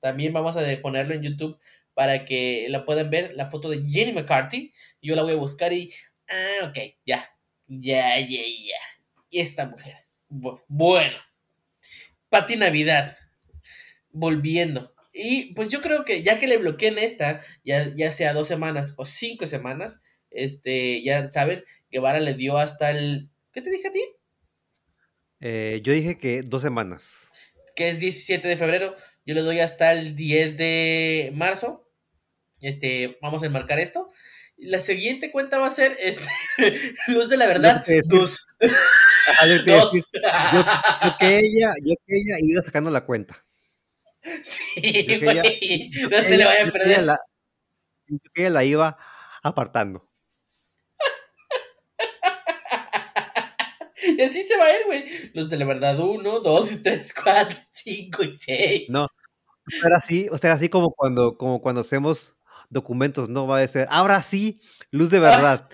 también vamos a ponerlo en YouTube para que la puedan ver, la foto de Jenny McCarthy. Yo la voy a buscar y, ah, ok, ya, ya, ya, ya. Y esta mujer. Bueno, Pati Navidad volviendo. Y pues yo creo que ya que le bloqueen esta, ya, ya sea dos semanas o cinco semanas, este, ya saben, Guevara le dio hasta el... ¿Qué te dije a ti? Eh, yo dije que dos semanas. Que es 17 de febrero. Yo le doy hasta el 10 de marzo. Este, vamos a enmarcar esto. La siguiente cuenta va a ser este, <laughs> Luz de la Verdad. <laughs> Dos. Yo, yo, que ella, yo que ella iba sacando la cuenta. <laughs> Sí, güey. No se le vaya a perder. La, ella la iba apartando. <laughs> Y así se va a ir, güey. Los de la verdad, uno, dos, tres, cuatro, cinco y seis. No. Sea, así, o sea, así como cuando, como cuando hacemos documentos, ¿no? Va a ser, ahora sí, luz de <laughs> verdad.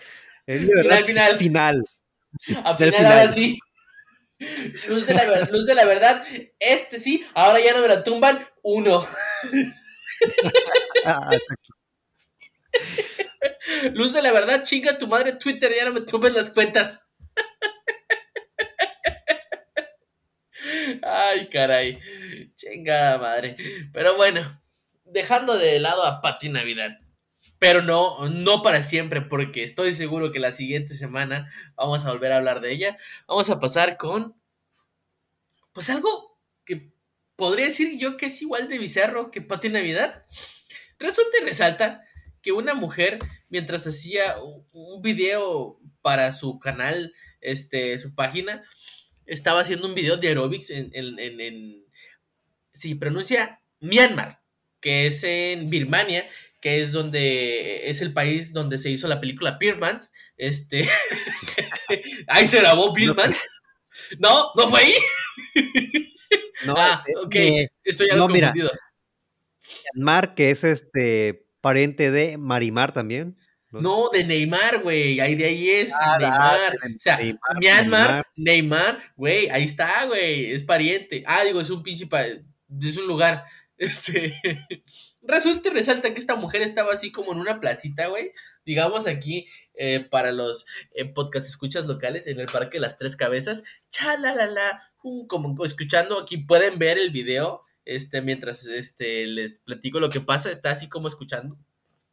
El de verdad final, final. Final. A final, ahora sí. Luz de, la, luz de la verdad, este sí, ahora ya no me la tumban, uno. <laughs> Ah, luz de la verdad, chinga tu madre Twitter, ya no me tumbes las cuentas. Ay, caray. Chinga madre. Pero bueno, dejando de lado a Pati Navidad. Pero no, no para siempre, porque estoy seguro que la siguiente semana vamos a volver a hablar de ella. Vamos a pasar con. Pues algo que podría decir yo que es igual de bizarro que Pati Navidad. Resulta y resalta que una mujer, mientras hacía un video para su canal, este, su página, estaba haciendo un video de aerobics en, en, en, sí, pronuncia Myanmar, que es en Birmania, que es donde es el país donde se hizo la película Birdman. Este, <laughs> ahí se grabó Birdman. No, no fue ahí. no, ah, ok, eh, estoy algo no, confundido. Myanmar, que es este pariente de Marimar también. No, de Neymar, güey. Ahí de ahí es. Ah, Neymar. o sea, Myanmar, Neymar, güey. Ahí está, güey. Es pariente. Ah, digo, es un pinche. Es un lugar. <laughs> Este. Resulta y resalta que esta mujer estaba así como en una placita, güey. Digamos aquí, eh, para los eh, podcast escuchas locales, en el Parque de las Tres Cabezas. Chalalala. Uh, como escuchando aquí, pueden ver el video. Este, mientras este, les platico lo que pasa, está así como escuchando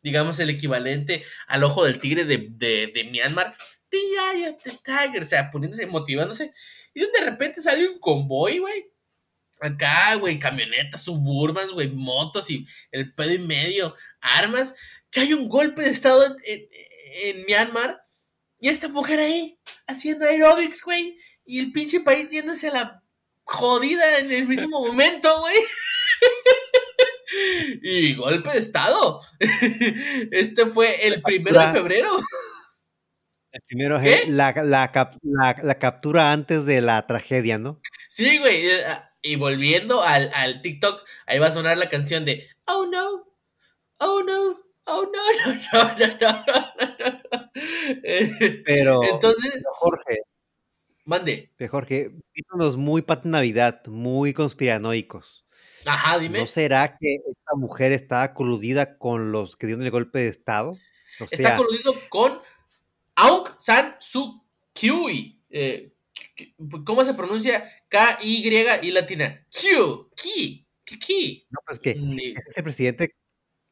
digamos, el equivalente al ojo del tigre de, de, de Myanmar. Tiger, o sea, poniéndose, motivándose. Y de repente sale un convoy, güey. Acá, güey, camionetas, suburbans, güey, motos y el pedo y medio, armas. Que hay un golpe de estado en, en, Myanmar. Y esta mujer ahí, haciendo aerobics, güey. Y el pinche país yéndose a la jodida en el mismo momento, güey. <laughs> y golpe de estado. <laughs> Este fue el primero de febrero. primero es la, la, captura antes de la tragedia, ¿no? Sí, güey. Y volviendo al, al TikTok, ahí va a sonar la canción de Oh no, oh no, oh no, <laughs> no, no, no, no, no. <laughs> Pero, entonces, Jorge, mande. Jorge, vímonos muy pat Navidad, muy conspiranoicos. Ajá, dime. ¿No será que esta mujer está coludida con los que dieron el golpe de Estado? está coludido con Aung San Suu Kyi. Eh, ¿Cómo se pronuncia? K-Y y latina. Q. Ki. Ki. No, pues que es el presidente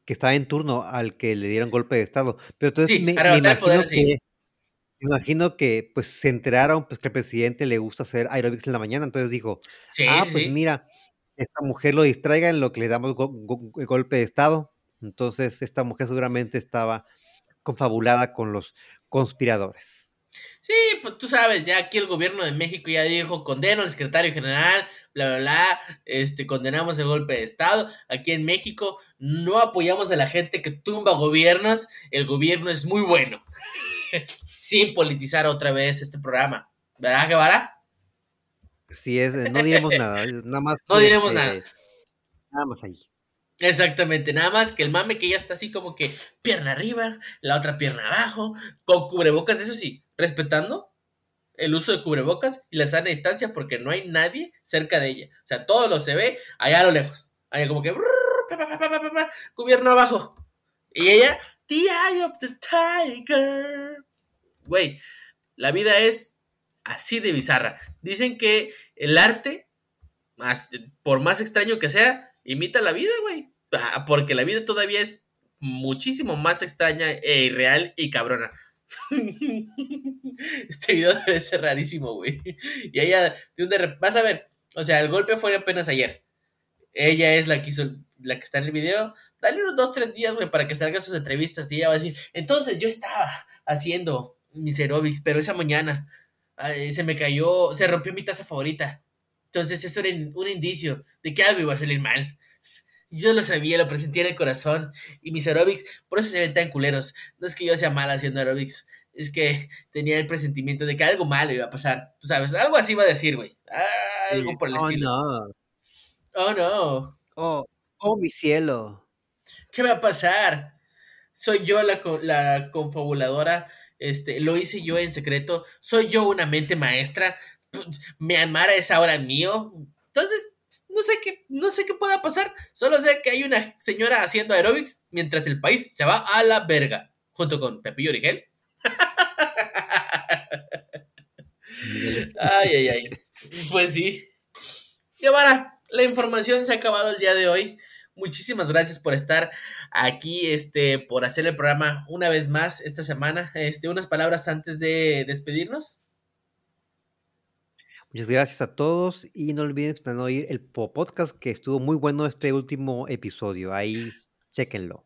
que estaba en turno al que le dieron golpe de Estado. Pero entonces me, imagino que, imagino que pues se enteraron pues, que al presidente le gusta hacer aerobics en la mañana. Entonces dijo, ah, pues mira, esta mujer lo distraiga en lo que le damos golpe de Estado. Entonces esta mujer seguramente estaba confabulada con los conspiradores. Sí, pues tú sabes, ya aquí el gobierno de México ya dijo, condeno al secretario general, bla, bla, bla, este, condenamos el golpe de Estado. Aquí en México no apoyamos a la gente que tumba gobiernos, el gobierno es muy bueno. <laughs> Sin politizar otra vez este programa. ¿Verdad, Guevara? Sí, es, no diremos <laughs> nada, nada más. No diremos nada. Nada más ahí. Exactamente, nada más que el mame que ya está así como que pierna arriba, la otra pierna abajo, con cubrebocas, eso sí, respetando el uso de cubrebocas y la sana distancia porque no hay nadie cerca de ella. O sea, todo lo se ve allá a lo lejos. Allá como que gobierno abajo. Y ella, The Eye of the Tiger. Güey, la vida es así de bizarra. Dicen que el arte, por más extraño que sea, imita la vida, güey. Ah, porque la vida todavía es muchísimo más extraña e irreal y cabrona. <laughs> <laughs> este video debe ser rarísimo, güey. Y ella, de vas a ver, o sea, el golpe fue apenas ayer. Ella es la que hizo, la que está en el video. Dale unos dos, tres días, güey, para que salgan sus entrevistas y ella va a decir, entonces yo estaba haciendo mis aerobics, pero esa mañana se me cayó, se rompió mi taza favorita. Entonces eso era un indicio de que algo iba a salir mal. Yo lo sabía, lo presentía en el corazón. Y mis aerobics, por eso se ven tan culeros. No es que yo sea mal haciendo aerobics. Es que tenía el presentimiento de que algo malo iba a pasar. Tú sabes, algo así iba a decir, güey. Algo por el oh, estilo. No. Oh, no. Oh, oh, mi cielo. ¿Qué va a pasar? Soy yo la, la confabuladora. Este, lo hice yo en secreto. Soy yo una mente maestra. Me amara es ahora mío. Entonces, no sé qué, no sé qué pueda pasar. Solo sé que hay una señora haciendo aerobics mientras el país se va a la verga. Junto con Pepillo Origel. <laughs> ay, ay, ay. Pues sí. Y ahora, la información se ha acabado el día de hoy. Muchísimas gracias por estar aquí, este, por hacer el programa una vez más esta semana. Este, unas palabras antes de despedirnos. Muchas gracias a todos y no olviden oír el podcast que estuvo muy bueno este último episodio. Ahí, chequenlo.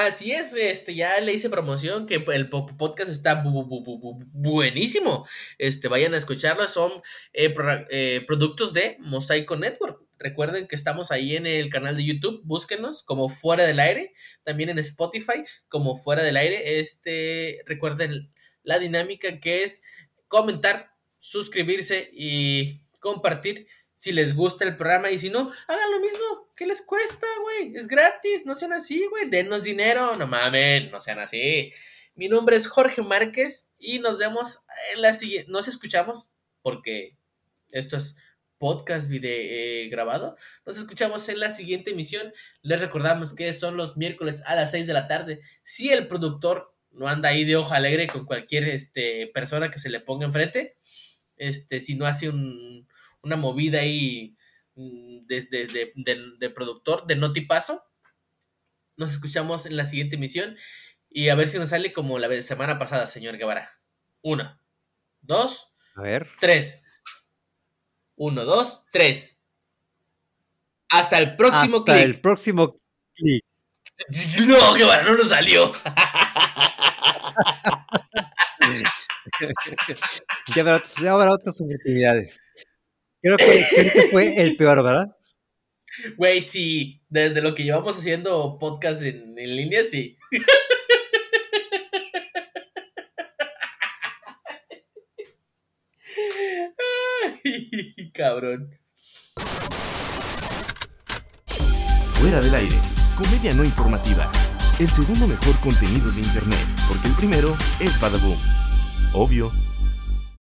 Así es, este, ya le hice promoción que el podcast está buenísimo. Este, vayan a escucharlo, son eh, eh, productos de Mosaico Network. Recuerden que estamos ahí en el canal de YouTube, búsquenos como Fuera del Aire, también en Spotify como Fuera del Aire. Este, recuerden la dinámica que es comentar suscribirse y compartir si les gusta el programa y si no, hagan lo mismo. ¿Qué les cuesta, güey? Es gratis, no sean así, güey. Denos dinero, no mamen, no sean así. Mi nombre es Jorge Márquez y nos vemos en la siguiente. Nos escuchamos porque esto es podcast video eh, grabado. Nos escuchamos en la siguiente emisión. Les recordamos que son los miércoles a las 6 de la tarde. Si el productor no anda ahí de hoja alegre con cualquier este, persona que se le ponga enfrente, este, si no hace una movida ahí desde mm, de, productor de Notipaso. Nos escuchamos en la siguiente emisión y a ver si nos sale como la semana pasada, señor Guevara. Uno, dos, a ver. tres. Uno, dos, tres. Hasta el próximo. Hasta el próximo clic. <laughs> No, Guevara, no nos salió. <laughs> ya, habrá, otras oportunidades. Creo que, creo que fue el peor, ¿verdad? Güey, sí, desde lo que llevamos haciendo podcast en, en línea, sí. Ay, cabrón. Fuera del aire, comedia no informativa. El segundo mejor contenido de internet, porque el primero es Badaboom. Obvio.